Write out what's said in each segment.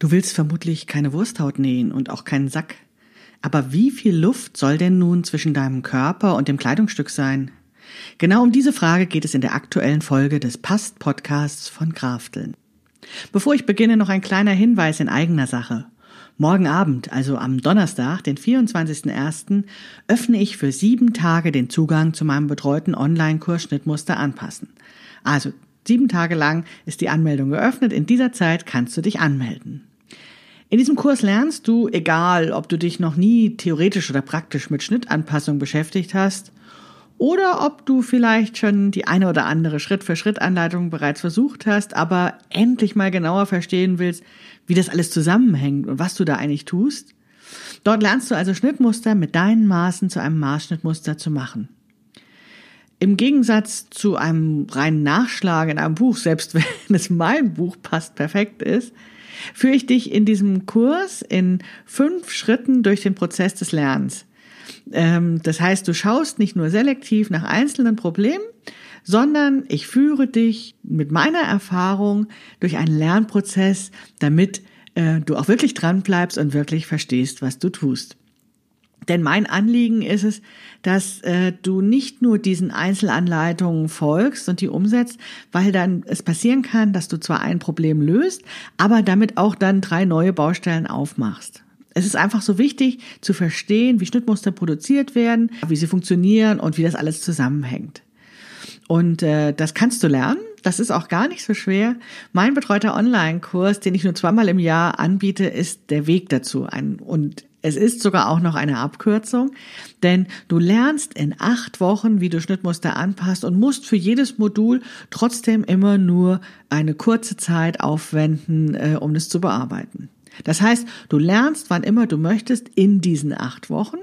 Du willst vermutlich keine Wursthaut nähen und auch keinen Sack. Aber wie viel Luft soll denn nun zwischen deinem Körper und dem Kleidungsstück sein? Genau um diese Frage geht es in der aktuellen Folge des Past-Podcasts von Krafteln. Bevor ich beginne, noch ein kleiner Hinweis in eigener Sache. Morgen Abend, also am Donnerstag, den 24.01., öffne ich für sieben Tage den Zugang zu meinem betreuten Online-Kurs Schnittmuster anpassen. Also sieben Tage lang ist die Anmeldung geöffnet. In dieser Zeit kannst du dich anmelden. In diesem Kurs lernst du, egal ob du dich noch nie theoretisch oder praktisch mit Schnittanpassung beschäftigt hast oder ob du vielleicht schon die eine oder andere Schritt-für-Schritt-Anleitung bereits versucht hast, aber endlich mal genauer verstehen willst, wie das alles zusammenhängt und was du da eigentlich tust. Dort lernst du also Schnittmuster mit deinen Maßen zu einem Maßschnittmuster zu machen. Im Gegensatz zu einem reinen Nachschlag in einem Buch, selbst wenn es mein Buch passt perfekt ist, führe ich dich in diesem Kurs in fünf Schritten durch den Prozess des Lernens. Ähm, das heißt, du schaust nicht nur selektiv nach einzelnen Problemen, sondern ich führe dich mit meiner Erfahrung durch einen Lernprozess, damit äh, du auch wirklich dran bleibst und wirklich verstehst, was du tust. Denn mein Anliegen ist es, dass äh, du nicht nur diesen Einzelanleitungen folgst und die umsetzt, weil dann es passieren kann, dass du zwar ein Problem löst, aber damit auch dann drei neue Baustellen aufmachst. Es ist einfach so wichtig zu verstehen, wie Schnittmuster produziert werden, wie sie funktionieren und wie das alles zusammenhängt. Und äh, das kannst du lernen. Das ist auch gar nicht so schwer. Mein betreuter Online-Kurs, den ich nur zweimal im Jahr anbiete, ist der Weg dazu. Ein, und es ist sogar auch noch eine Abkürzung, denn du lernst in acht Wochen, wie du Schnittmuster anpasst und musst für jedes Modul trotzdem immer nur eine kurze Zeit aufwenden, äh, um es zu bearbeiten. Das heißt, du lernst, wann immer du möchtest, in diesen acht Wochen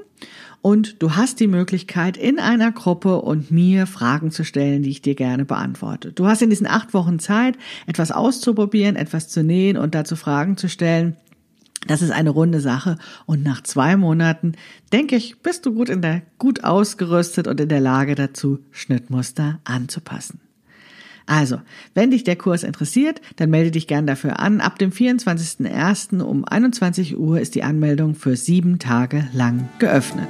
und du hast die Möglichkeit, in einer Gruppe und mir Fragen zu stellen, die ich dir gerne beantworte. Du hast in diesen acht Wochen Zeit, etwas auszuprobieren, etwas zu nähen und dazu Fragen zu stellen. Das ist eine runde Sache und nach zwei Monaten, denke ich, bist du gut in der, gut ausgerüstet und in der Lage dazu, Schnittmuster anzupassen. Also, wenn dich der Kurs interessiert, dann melde dich gern dafür an. Ab dem 24.01. um 21 Uhr ist die Anmeldung für sieben Tage lang geöffnet.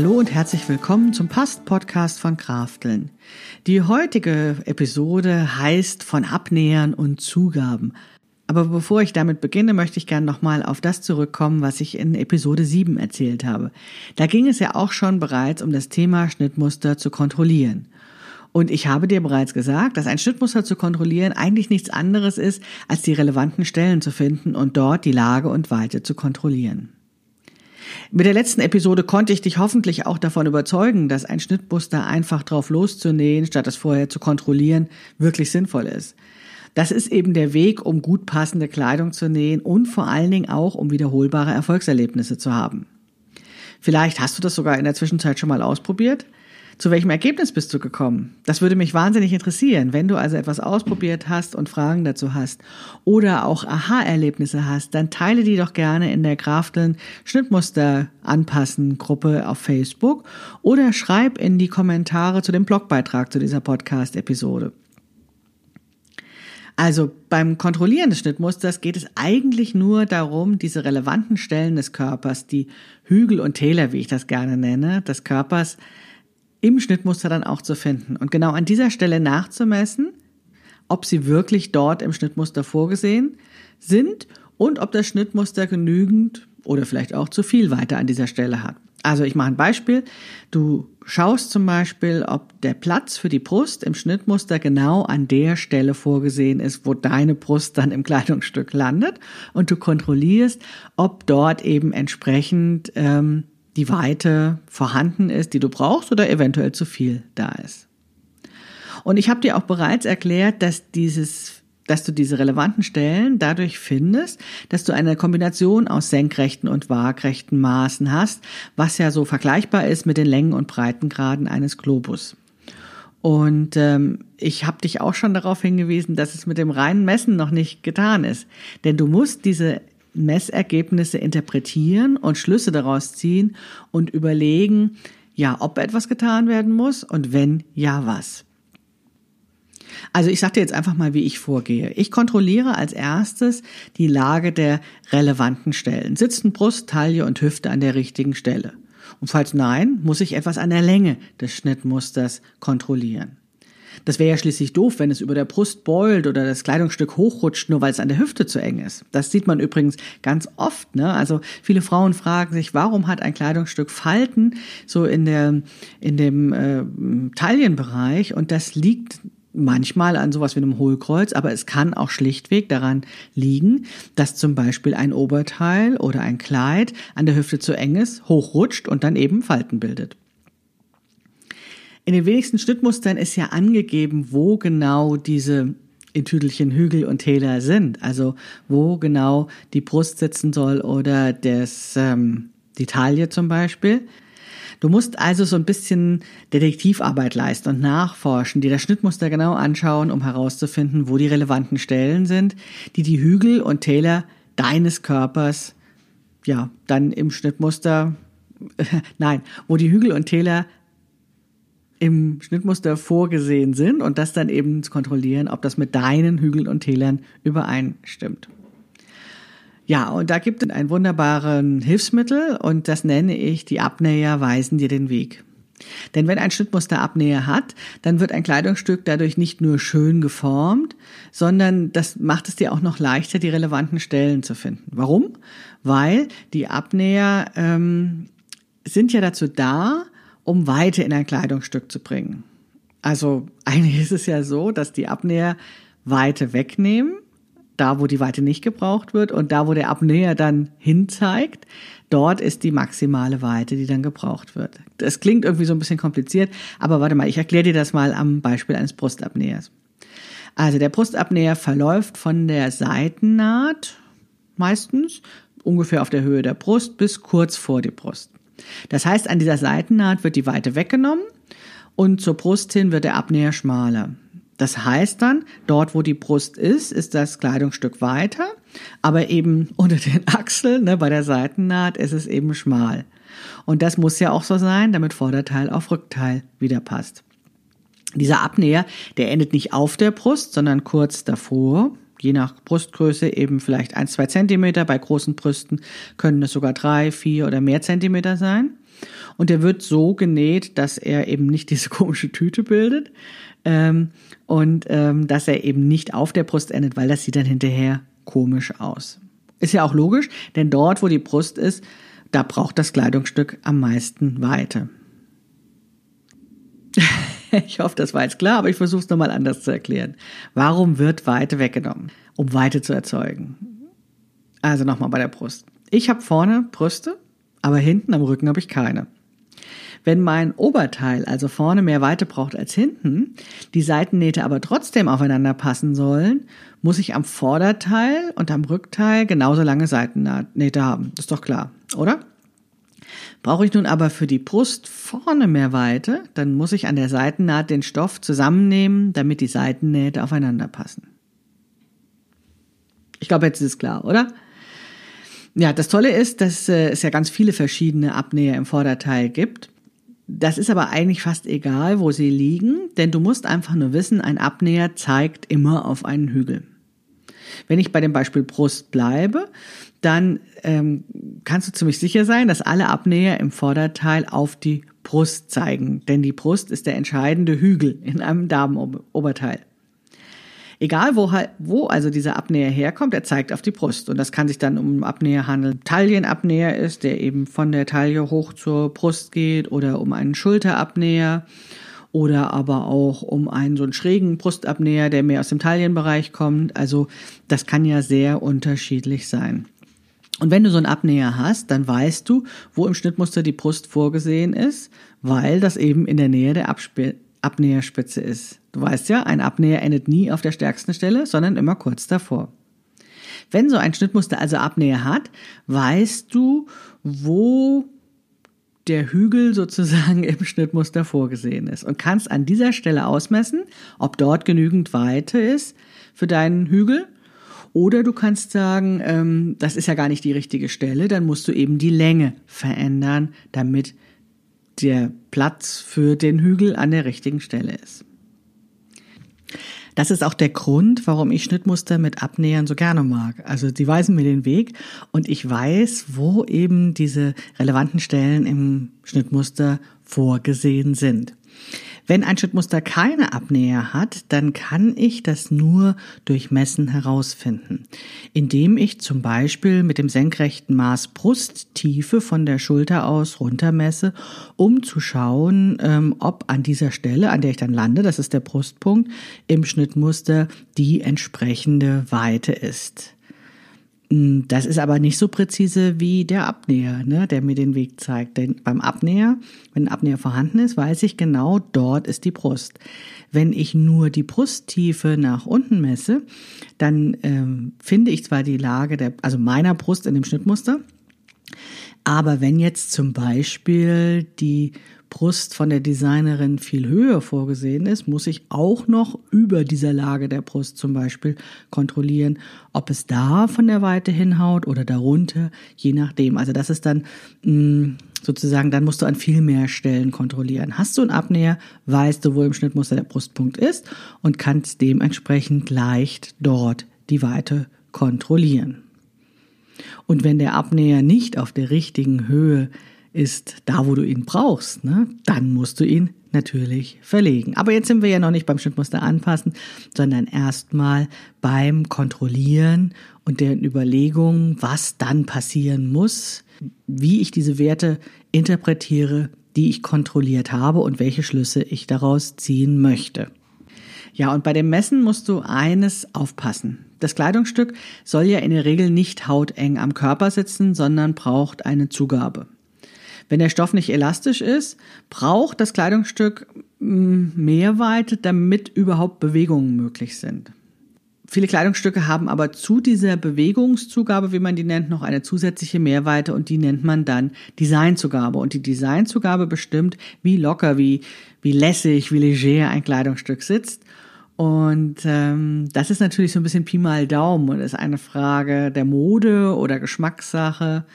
Hallo und herzlich willkommen zum Past-Podcast von Krafteln. Die heutige Episode heißt von Abnähern und Zugaben. Aber bevor ich damit beginne, möchte ich gerne nochmal auf das zurückkommen, was ich in Episode 7 erzählt habe. Da ging es ja auch schon bereits um das Thema Schnittmuster zu kontrollieren. Und ich habe dir bereits gesagt, dass ein Schnittmuster zu kontrollieren eigentlich nichts anderes ist, als die relevanten Stellen zu finden und dort die Lage und Weite zu kontrollieren. Mit der letzten Episode konnte ich dich hoffentlich auch davon überzeugen, dass ein Schnittmuster einfach drauf loszunähen, statt es vorher zu kontrollieren, wirklich sinnvoll ist. Das ist eben der Weg, um gut passende Kleidung zu nähen und vor allen Dingen auch, um wiederholbare Erfolgserlebnisse zu haben. Vielleicht hast du das sogar in der Zwischenzeit schon mal ausprobiert. Zu welchem Ergebnis bist du gekommen? Das würde mich wahnsinnig interessieren. Wenn du also etwas ausprobiert hast und Fragen dazu hast oder auch Aha-Erlebnisse hast, dann teile die doch gerne in der Krafteln Schnittmuster anpassen Gruppe auf Facebook oder schreib in die Kommentare zu dem Blogbeitrag zu dieser Podcast-Episode. Also beim Kontrollieren des Schnittmusters geht es eigentlich nur darum, diese relevanten Stellen des Körpers, die Hügel und Täler, wie ich das gerne nenne, des Körpers im Schnittmuster dann auch zu finden und genau an dieser Stelle nachzumessen, ob sie wirklich dort im Schnittmuster vorgesehen sind und ob das Schnittmuster genügend oder vielleicht auch zu viel weiter an dieser Stelle hat. Also ich mache ein Beispiel. Du schaust zum Beispiel, ob der Platz für die Brust im Schnittmuster genau an der Stelle vorgesehen ist, wo deine Brust dann im Kleidungsstück landet. Und du kontrollierst, ob dort eben entsprechend ähm, die Weite vorhanden ist, die du brauchst oder eventuell zu viel da ist. Und ich habe dir auch bereits erklärt, dass dieses dass du diese relevanten Stellen dadurch findest, dass du eine Kombination aus senkrechten und waagrechten Maßen hast, was ja so vergleichbar ist mit den Längen und Breitengraden eines Globus. Und ähm, ich habe dich auch schon darauf hingewiesen, dass es mit dem reinen Messen noch nicht getan ist. Denn du musst diese Messergebnisse interpretieren und Schlüsse daraus ziehen und überlegen, ja, ob etwas getan werden muss und wenn, ja, was. Also ich sage dir jetzt einfach mal, wie ich vorgehe. Ich kontrolliere als erstes die Lage der relevanten Stellen. Sitzen Brust, Taille und Hüfte an der richtigen Stelle? Und falls nein, muss ich etwas an der Länge des Schnittmusters kontrollieren. Das wäre ja schließlich doof, wenn es über der Brust beult oder das Kleidungsstück hochrutscht, nur weil es an der Hüfte zu eng ist. Das sieht man übrigens ganz oft. Ne? Also viele Frauen fragen sich, warum hat ein Kleidungsstück Falten so in der in dem äh, Taillenbereich? Und das liegt manchmal an sowas wie einem Hohlkreuz, aber es kann auch schlichtweg daran liegen, dass zum Beispiel ein Oberteil oder ein Kleid an der Hüfte zu eng ist, hochrutscht und dann eben Falten bildet. In den wenigsten Schnittmustern ist ja angegeben, wo genau diese in Tüdelchen Hügel und Täler sind, also wo genau die Brust sitzen soll oder das, ähm, die Taille zum Beispiel. Du musst also so ein bisschen Detektivarbeit leisten und nachforschen, dir das Schnittmuster genau anschauen, um herauszufinden, wo die relevanten Stellen sind, die die Hügel und Täler deines Körpers, ja, dann im Schnittmuster, nein, wo die Hügel und Täler im Schnittmuster vorgesehen sind und das dann eben zu kontrollieren, ob das mit deinen Hügeln und Tälern übereinstimmt. Ja, und da gibt es ein wunderbaren Hilfsmittel und das nenne ich, die Abnäher weisen dir den Weg. Denn wenn ein Schnittmuster Abnäher hat, dann wird ein Kleidungsstück dadurch nicht nur schön geformt, sondern das macht es dir auch noch leichter, die relevanten Stellen zu finden. Warum? Weil die Abnäher ähm, sind ja dazu da, um Weite in ein Kleidungsstück zu bringen. Also eigentlich ist es ja so, dass die Abnäher Weite wegnehmen da wo die Weite nicht gebraucht wird und da wo der Abnäher dann hinzeigt, dort ist die maximale Weite, die dann gebraucht wird. Das klingt irgendwie so ein bisschen kompliziert, aber warte mal, ich erkläre dir das mal am Beispiel eines Brustabnähers. Also der Brustabnäher verläuft von der Seitennaht meistens ungefähr auf der Höhe der Brust bis kurz vor die Brust. Das heißt, an dieser Seitennaht wird die Weite weggenommen und zur Brust hin wird der Abnäher schmaler. Das heißt dann, dort wo die Brust ist, ist das Kleidungsstück weiter, aber eben unter den Achseln, ne, bei der Seitennaht, ist es eben schmal. Und das muss ja auch so sein, damit Vorderteil auf Rückteil wieder passt. Dieser Abnäher, der endet nicht auf der Brust, sondern kurz davor. Je nach Brustgröße eben vielleicht ein, zwei Zentimeter. Bei großen Brüsten können es sogar drei, vier oder mehr Zentimeter sein. Und der wird so genäht, dass er eben nicht diese komische Tüte bildet, ähm, und ähm, dass er eben nicht auf der Brust endet, weil das sieht dann hinterher komisch aus. Ist ja auch logisch, denn dort, wo die Brust ist, da braucht das Kleidungsstück am meisten Weite. ich hoffe, das war jetzt klar, aber ich versuche es nochmal anders zu erklären. Warum wird Weite weggenommen? Um Weite zu erzeugen. Also nochmal bei der Brust. Ich habe vorne Brüste, aber hinten am Rücken habe ich keine. Wenn mein Oberteil, also vorne mehr Weite braucht als hinten, die Seitennähte aber trotzdem aufeinander passen sollen, muss ich am Vorderteil und am Rückteil genauso lange Seitennähte haben. ist doch klar, oder? Brauche ich nun aber für die Brust vorne mehr Weite, dann muss ich an der Seitennaht den Stoff zusammennehmen, damit die Seitennähte aufeinander passen. Ich glaube, jetzt ist es klar, oder? Ja, das Tolle ist, dass äh, es ja ganz viele verschiedene Abnäher im Vorderteil gibt. Das ist aber eigentlich fast egal, wo sie liegen, denn du musst einfach nur wissen, ein Abnäher zeigt immer auf einen Hügel. Wenn ich bei dem Beispiel Brust bleibe, dann ähm, kannst du ziemlich sicher sein, dass alle Abnäher im Vorderteil auf die Brust zeigen, denn die Brust ist der entscheidende Hügel in einem Damenoberteil. Egal wo, wo also dieser Abnäher herkommt, er zeigt auf die Brust. Und das kann sich dann um einen Abnäher handeln. Taillenabnäher ist, der eben von der Taille hoch zur Brust geht oder um einen Schulterabnäher oder aber auch um einen so einen schrägen Brustabnäher, der mehr aus dem Taillenbereich kommt. Also das kann ja sehr unterschiedlich sein. Und wenn du so einen Abnäher hast, dann weißt du, wo im Schnittmuster die Brust vorgesehen ist, weil das eben in der Nähe der Absp Abnäherspitze ist. Du weißt ja, ein Abnäher endet nie auf der stärksten Stelle, sondern immer kurz davor. Wenn so ein Schnittmuster also Abnäher hat, weißt du, wo der Hügel sozusagen im Schnittmuster vorgesehen ist und kannst an dieser Stelle ausmessen, ob dort genügend Weite ist für deinen Hügel. Oder du kannst sagen, ähm, das ist ja gar nicht die richtige Stelle, dann musst du eben die Länge verändern, damit der Platz für den Hügel an der richtigen Stelle ist. Das ist auch der Grund, warum ich Schnittmuster mit Abnähern so gerne mag. Also die weisen mir den Weg und ich weiß, wo eben diese relevanten Stellen im Schnittmuster vorgesehen sind. Wenn ein Schnittmuster keine Abnäher hat, dann kann ich das nur durch Messen herausfinden, indem ich zum Beispiel mit dem senkrechten Maß Brusttiefe von der Schulter aus runtermesse, um zu schauen, ähm, ob an dieser Stelle, an der ich dann lande, das ist der Brustpunkt, im Schnittmuster die entsprechende Weite ist. Hm, das ist aber nicht so präzise wie der Abnäher, ne, der mir den Weg zeigt. Denn beim Abnäher, wenn ein Abnäher vorhanden ist, weiß ich genau, dort ist die Brust. Wenn ich nur die Brusttiefe nach unten messe, dann ähm, finde ich zwar die Lage der, also meiner Brust in dem Schnittmuster, aber wenn jetzt zum Beispiel die Brust von der Designerin viel höher vorgesehen ist, muss ich auch noch über dieser Lage der Brust zum Beispiel kontrollieren, ob es da von der Weite hinhaut oder darunter, je nachdem. Also das ist dann mm, sozusagen, dann musst du an viel mehr Stellen kontrollieren. Hast du einen Abnäher, weißt du, wo im Schnittmuster der Brustpunkt ist und kannst dementsprechend leicht dort die Weite kontrollieren. Und wenn der Abnäher nicht auf der richtigen Höhe ist da, wo du ihn brauchst, ne, dann musst du ihn natürlich verlegen. Aber jetzt sind wir ja noch nicht beim Schnittmuster anpassen, sondern erstmal beim Kontrollieren und der Überlegung, was dann passieren muss, wie ich diese Werte interpretiere, die ich kontrolliert habe und welche Schlüsse ich daraus ziehen möchte. Ja, und bei dem Messen musst du eines aufpassen. Das Kleidungsstück soll ja in der Regel nicht hauteng am Körper sitzen, sondern braucht eine Zugabe. Wenn der Stoff nicht elastisch ist, braucht das Kleidungsstück mm, Mehrweite, damit überhaupt Bewegungen möglich sind. Viele Kleidungsstücke haben aber zu dieser Bewegungszugabe, wie man die nennt, noch eine zusätzliche Mehrweite und die nennt man dann Designzugabe. Und die Designzugabe bestimmt, wie locker, wie, wie lässig, wie leger ein Kleidungsstück sitzt. Und ähm, das ist natürlich so ein bisschen Pi mal Daumen und ist eine Frage der Mode oder Geschmackssache.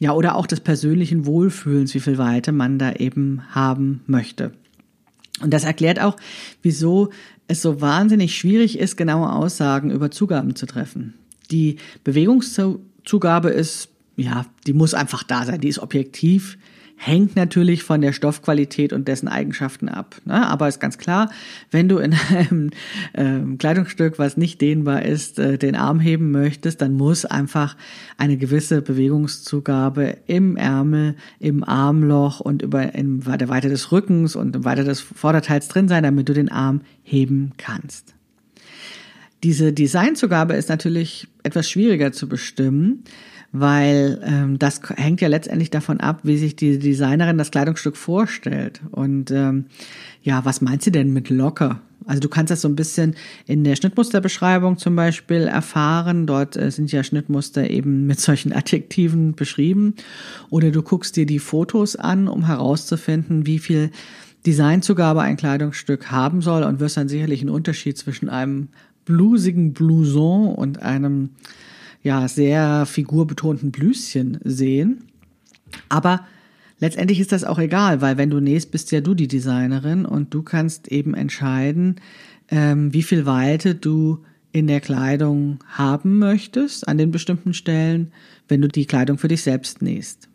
Ja, oder auch des persönlichen Wohlfühlens, wie viel Weite man da eben haben möchte. Und das erklärt auch, wieso es so wahnsinnig schwierig ist, genaue Aussagen über Zugaben zu treffen. Die Bewegungszugabe ist, ja, die muss einfach da sein, die ist objektiv, hängt natürlich von der Stoffqualität und dessen Eigenschaften ab. Ne? Aber ist ganz klar, wenn du in einem ähm, Kleidungsstück, was nicht dehnbar ist, äh, den Arm heben möchtest, dann muss einfach eine gewisse Bewegungszugabe im Ärmel, im Armloch und über in der Weite des Rückens und im Weite des Vorderteils drin sein, damit du den Arm heben kannst. Diese Designzugabe ist natürlich etwas schwieriger zu bestimmen weil ähm, das hängt ja letztendlich davon ab, wie sich die Designerin das Kleidungsstück vorstellt. Und ähm, ja, was meint sie denn mit locker? Also du kannst das so ein bisschen in der Schnittmusterbeschreibung zum Beispiel erfahren. Dort äh, sind ja Schnittmuster eben mit solchen Adjektiven beschrieben. Oder du guckst dir die Fotos an, um herauszufinden, wie viel Designzugabe ein Kleidungsstück haben soll und wirst dann sicherlich einen Unterschied zwischen einem blusigen Blouson und einem ja sehr figurbetonten Blüschen sehen. Aber letztendlich ist das auch egal, weil wenn du nähst, bist ja du die Designerin und du kannst eben entscheiden, ähm, wie viel Weite du in der Kleidung haben möchtest an den bestimmten Stellen, wenn du die Kleidung für dich selbst nähst.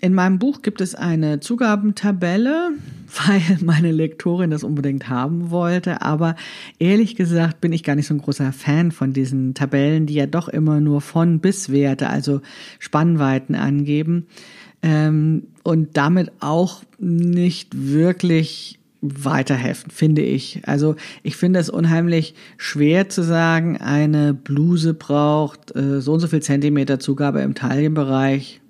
In meinem Buch gibt es eine Zugabentabelle, weil meine Lektorin das unbedingt haben wollte. Aber ehrlich gesagt bin ich gar nicht so ein großer Fan von diesen Tabellen, die ja doch immer nur von bis Werte, also Spannweiten angeben. Ähm, und damit auch nicht wirklich weiterhelfen, finde ich. Also ich finde es unheimlich schwer zu sagen, eine Bluse braucht äh, so und so viel Zentimeter Zugabe im Taillenbereich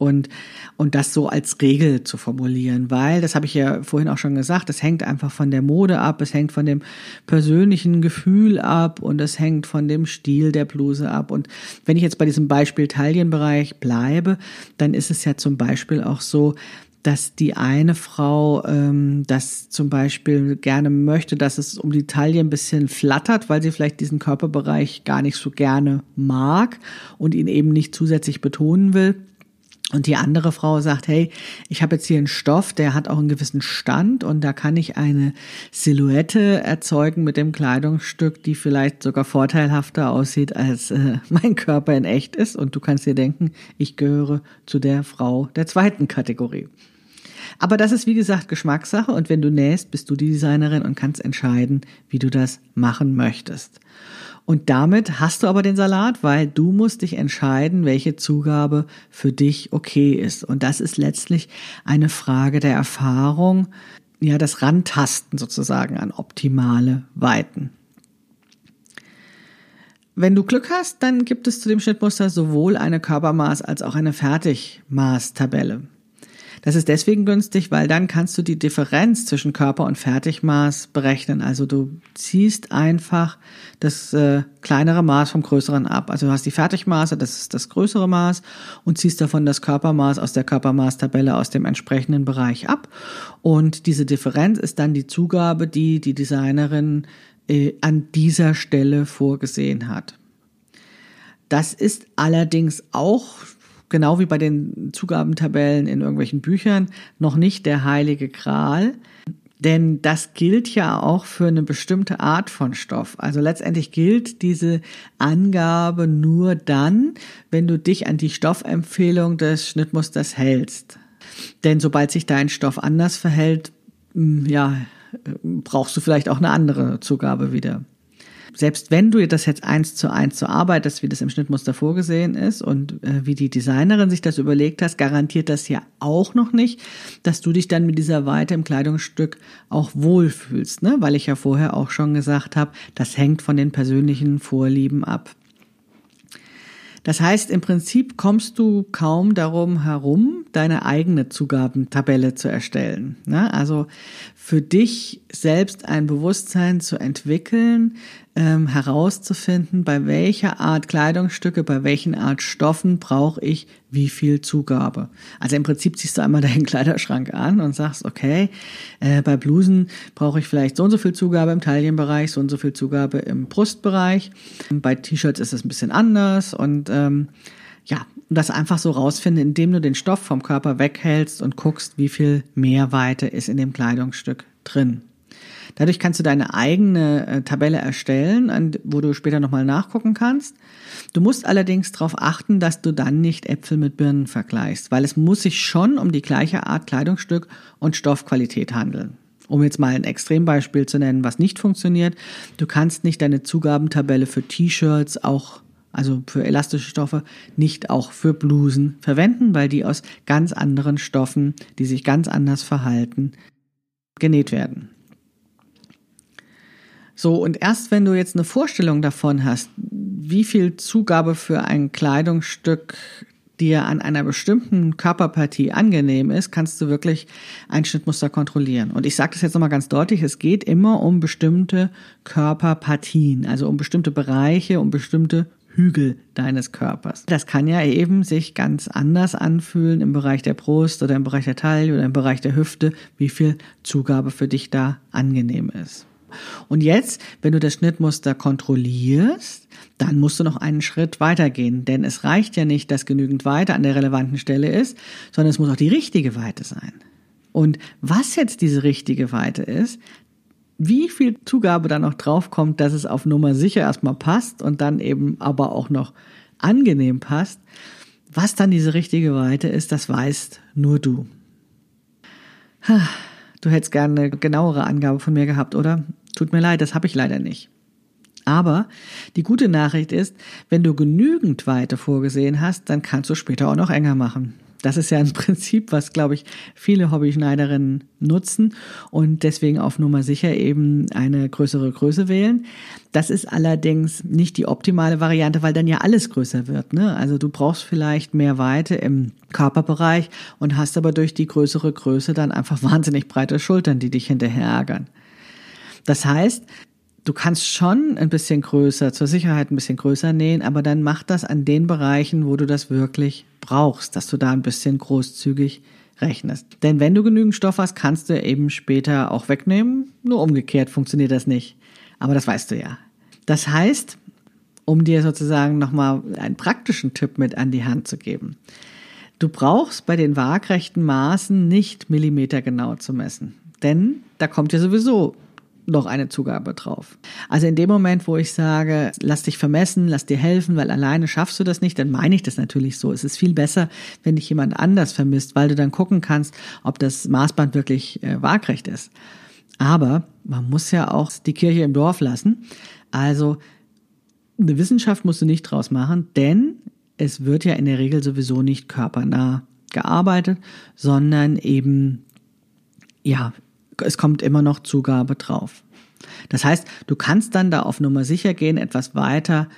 und und das so als Regel zu formulieren, weil das habe ich ja vorhin auch schon gesagt, das hängt einfach von der Mode ab, es hängt von dem persönlichen Gefühl ab und es hängt von dem Stil der Bluse ab und wenn ich jetzt bei diesem Beispiel Taillenbereich bleibe, dann ist es ja zum Beispiel auch so, dass die eine Frau ähm, das zum Beispiel gerne möchte, dass es um die Taille ein bisschen flattert, weil sie vielleicht diesen Körperbereich gar nicht so gerne mag und ihn eben nicht zusätzlich betonen will. Und die andere Frau sagt, hey, ich habe jetzt hier einen Stoff, der hat auch einen gewissen Stand und da kann ich eine Silhouette erzeugen mit dem Kleidungsstück, die vielleicht sogar vorteilhafter aussieht, als äh, mein Körper in echt ist. Und du kannst dir denken, ich gehöre zu der Frau der zweiten Kategorie. Aber das ist wie gesagt Geschmackssache und wenn du nähst, bist du die Designerin und kannst entscheiden, wie du das machen möchtest. Und damit hast du aber den Salat, weil du musst dich entscheiden, welche Zugabe für dich okay ist. Und das ist letztlich eine Frage der Erfahrung, ja, das Rantasten sozusagen an optimale Weiten. Wenn du Glück hast, dann gibt es zu dem Schnittmuster sowohl eine Körpermaß als auch eine Fertigmaßtabelle. Das ist deswegen günstig, weil dann kannst du die Differenz zwischen Körper und Fertigmaß berechnen. Also du ziehst einfach das äh, kleinere Maß vom größeren ab. Also du hast die Fertigmaße, das ist das größere Maß und ziehst davon das Körpermaß aus der Körpermaßtabelle aus dem entsprechenden Bereich ab. Und diese Differenz ist dann die Zugabe, die die Designerin äh, an dieser Stelle vorgesehen hat. Das ist allerdings auch genau wie bei den Zugabentabellen in irgendwelchen Büchern, noch nicht der heilige Gral. Denn das gilt ja auch für eine bestimmte Art von Stoff. Also letztendlich gilt diese Angabe nur dann, wenn du dich an die Stoffempfehlung des Schnittmusters hältst. Denn sobald sich dein Stoff anders verhält, ja, brauchst du vielleicht auch eine andere Zugabe wieder selbst wenn du das jetzt eins zu eins so arbeitest, wie das im Schnittmuster vorgesehen ist und äh, wie die Designerin sich das überlegt hast, garantiert das ja auch noch nicht, dass du dich dann mit dieser Weite im Kleidungsstück auch wohlfühlst, ne? weil ich ja vorher auch schon gesagt habe, das hängt von den persönlichen Vorlieben ab. Das heißt, im Prinzip kommst du kaum darum herum, deine eigene Zugabentabelle zu erstellen. Ne? Also für dich selbst ein Bewusstsein zu entwickeln, ähm, herauszufinden, bei welcher Art Kleidungsstücke, bei welchen Art Stoffen brauche ich wie viel Zugabe. Also im Prinzip ziehst du einmal deinen Kleiderschrank an und sagst, okay, äh, bei Blusen brauche ich vielleicht so und so viel Zugabe im Taillenbereich, so und so viel Zugabe im Brustbereich. Bei T-Shirts ist es ein bisschen anders und ähm, ja, das einfach so rausfinden, indem du den Stoff vom Körper weghältst und guckst, wie viel Mehrweite ist in dem Kleidungsstück drin. Dadurch kannst du deine eigene äh, Tabelle erstellen, wo du später nochmal nachgucken kannst. Du musst allerdings darauf achten, dass du dann nicht Äpfel mit Birnen vergleichst, weil es muss sich schon um die gleiche Art Kleidungsstück und Stoffqualität handeln. Um jetzt mal ein Extrembeispiel zu nennen, was nicht funktioniert. Du kannst nicht deine Zugabentabelle für T-Shirts auch also für elastische Stoffe, nicht auch für Blusen verwenden, weil die aus ganz anderen Stoffen, die sich ganz anders verhalten, genäht werden. So, und erst wenn du jetzt eine Vorstellung davon hast, wie viel Zugabe für ein Kleidungsstück dir an einer bestimmten Körperpartie angenehm ist, kannst du wirklich ein Schnittmuster kontrollieren. Und ich sage das jetzt nochmal ganz deutlich, es geht immer um bestimmte Körperpartien, also um bestimmte Bereiche, um bestimmte Hügel deines Körpers. Das kann ja eben sich ganz anders anfühlen im Bereich der Brust oder im Bereich der Taille oder im Bereich der Hüfte, wie viel Zugabe für dich da angenehm ist. Und jetzt, wenn du das Schnittmuster kontrollierst, dann musst du noch einen Schritt weitergehen, denn es reicht ja nicht, dass genügend Weite an der relevanten Stelle ist, sondern es muss auch die richtige Weite sein. Und was jetzt diese richtige Weite ist, wie viel Zugabe da noch draufkommt, dass es auf Nummer sicher erstmal passt und dann eben aber auch noch angenehm passt, Was dann diese richtige Weite ist, das weißt nur du. Du hättest gerne eine genauere Angabe von mir gehabt, oder? Tut mir leid, das habe ich leider nicht. Aber die gute Nachricht ist, wenn du genügend Weite vorgesehen hast, dann kannst du später auch noch enger machen. Das ist ja ein Prinzip, was, glaube ich, viele Hobbyschneiderinnen nutzen und deswegen auf Nummer sicher eben eine größere Größe wählen. Das ist allerdings nicht die optimale Variante, weil dann ja alles größer wird. Ne? Also du brauchst vielleicht mehr Weite im Körperbereich und hast aber durch die größere Größe dann einfach wahnsinnig breite Schultern, die dich hinterher ärgern. Das heißt, du kannst schon ein bisschen größer, zur Sicherheit ein bisschen größer nähen, aber dann mach das an den Bereichen, wo du das wirklich brauchst, dass du da ein bisschen großzügig rechnest. Denn wenn du genügend Stoff hast, kannst du eben später auch wegnehmen. Nur umgekehrt funktioniert das nicht. Aber das weißt du ja. Das heißt, um dir sozusagen nochmal einen praktischen Tipp mit an die Hand zu geben. Du brauchst bei den waagrechten Maßen nicht millimetergenau zu messen. Denn da kommt ja sowieso noch eine Zugabe drauf. Also in dem Moment, wo ich sage, lass dich vermessen, lass dir helfen, weil alleine schaffst du das nicht, dann meine ich das natürlich so. Es ist viel besser, wenn dich jemand anders vermisst, weil du dann gucken kannst, ob das Maßband wirklich äh, waagrecht ist. Aber man muss ja auch die Kirche im Dorf lassen. Also eine Wissenschaft musst du nicht draus machen, denn es wird ja in der Regel sowieso nicht körpernah gearbeitet, sondern eben ja es kommt immer noch Zugabe drauf. Das heißt, du kannst dann da auf Nummer sicher gehen, etwas weiter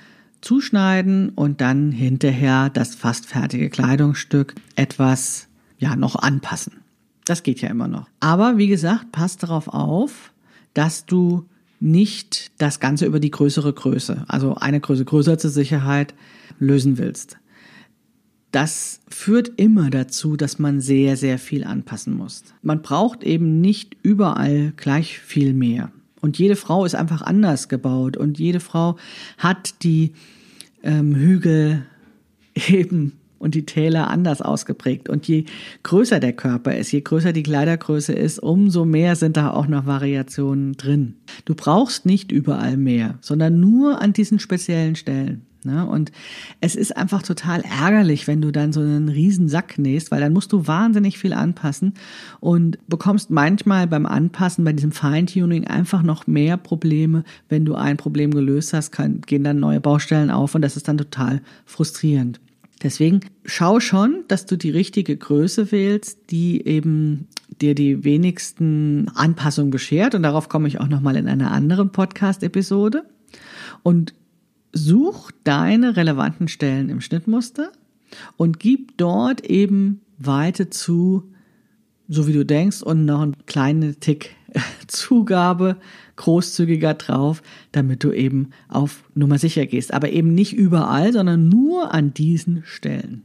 zuschneiden und dann hinterher das fast fertige Kleidungsstück etwas, ja, noch anpassen. Das geht ja immer noch. Aber wie gesagt, pass darauf auf, dass du nicht das Ganze über die größere Größe, also eine Größe größer zur Sicherheit, lösen willst das führt immer dazu, dass man sehr, sehr viel anpassen muss. Man braucht eben nicht überall gleich viel mehr. Und jede Frau ist einfach anders gebaut und jede Frau hat die ähm, Hügel eben und die Täler anders ausgeprägt. Und je größer der Körper ist, je größer die Kleidergröße ist, umso mehr sind da auch noch Variationen drin. Du brauchst nicht überall mehr, sondern nur an diesen speziellen Stellen. Ne? Und es ist einfach total ärgerlich, wenn du dann so einen riesen Sack nähst, weil dann musst du wahnsinnig viel anpassen und bekommst manchmal beim Anpassen, bei diesem Feintuning einfach noch mehr Probleme. Wenn du ein Problem gelöst hast, kann, gehen dann neue Baustellen auf und das ist dann total frustrierend. Deswegen schau schon, dass du die richtige Größe wählst, die eben dir die wenigsten Anpassungen beschert. Und darauf komme ich auch nochmal in einer anderen Podcast-Episode. Und such deine relevanten Stellen im Schnittmuster und gib dort eben Weite zu, so wie du denkst, und noch einen kleinen Tick Zugabe großzügiger drauf, damit du eben auf Nummer sicher gehst. Aber eben nicht überall, sondern nur an diesen Stellen.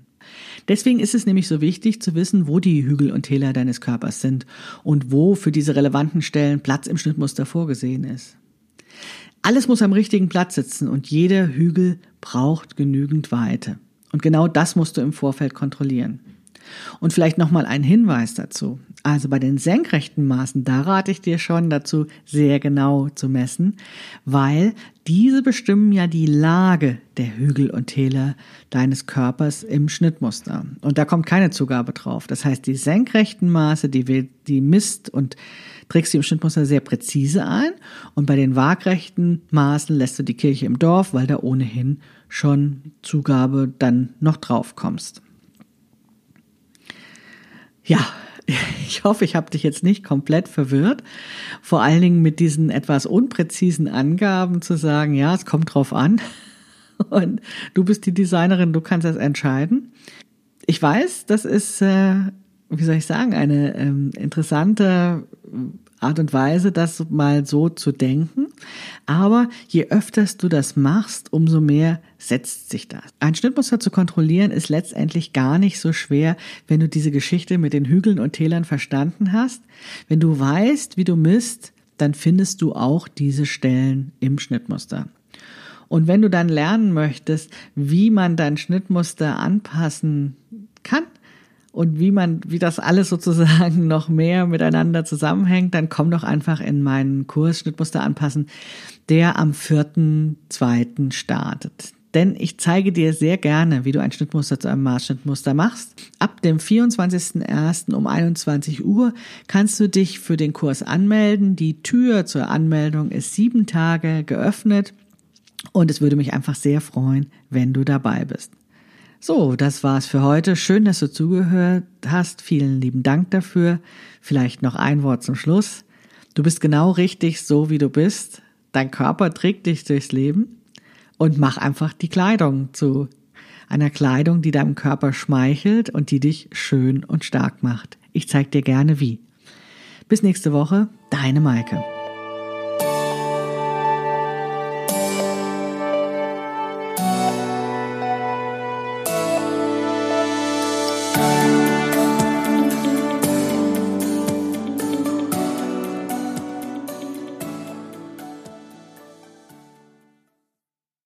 Deswegen ist es nämlich so wichtig zu wissen, wo die Hügel und Täler deines Körpers sind und wo für diese relevanten Stellen Platz im Schnittmuster vorgesehen ist. Alles muss am richtigen Platz sitzen und jeder Hügel braucht genügend Weite. Und genau das musst du im Vorfeld kontrollieren. Und vielleicht nochmal ein Hinweis dazu. Also bei den senkrechten Maßen, da rate ich dir schon dazu, sehr genau zu messen, weil diese bestimmen ja die Lage der Hügel und Täler deines Körpers im Schnittmuster. Und da kommt keine Zugabe drauf. Das heißt, die senkrechten Maße, die, die misst und trägst du im Schnittmuster sehr präzise ein und bei den waagrechten Maßen lässt du die Kirche im Dorf, weil da ohnehin schon Zugabe dann noch drauf kommst. Ja, ich hoffe, ich habe dich jetzt nicht komplett verwirrt. Vor allen Dingen mit diesen etwas unpräzisen Angaben zu sagen, ja, es kommt drauf an. Und du bist die Designerin, du kannst das entscheiden. Ich weiß, das ist äh, wie soll ich sagen, eine ähm, interessante Art und Weise, das mal so zu denken. Aber je öfters du das machst, umso mehr setzt sich das. Ein Schnittmuster zu kontrollieren ist letztendlich gar nicht so schwer, wenn du diese Geschichte mit den Hügeln und Tälern verstanden hast. Wenn du weißt, wie du misst, dann findest du auch diese Stellen im Schnittmuster. Und wenn du dann lernen möchtest, wie man dein Schnittmuster anpassen kann, und wie man, wie das alles sozusagen noch mehr miteinander zusammenhängt, dann komm doch einfach in meinen Kurs Schnittmuster anpassen, der am 4.2. startet. denn ich zeige dir sehr gerne, wie du ein Schnittmuster zu einem Maßschnittmuster machst. Ab dem 24.01. um 21 Uhr kannst du dich für den Kurs anmelden. Die Tür zur Anmeldung ist sieben Tage geöffnet und es würde mich einfach sehr freuen, wenn du dabei bist. So, das war's für heute. Schön, dass du zugehört hast. Vielen lieben Dank dafür. Vielleicht noch ein Wort zum Schluss. Du bist genau richtig so, wie du bist. Dein Körper trägt dich durchs Leben und mach einfach die Kleidung zu einer Kleidung, die deinem Körper schmeichelt und die dich schön und stark macht. Ich zeig dir gerne wie. Bis nächste Woche, deine Maike.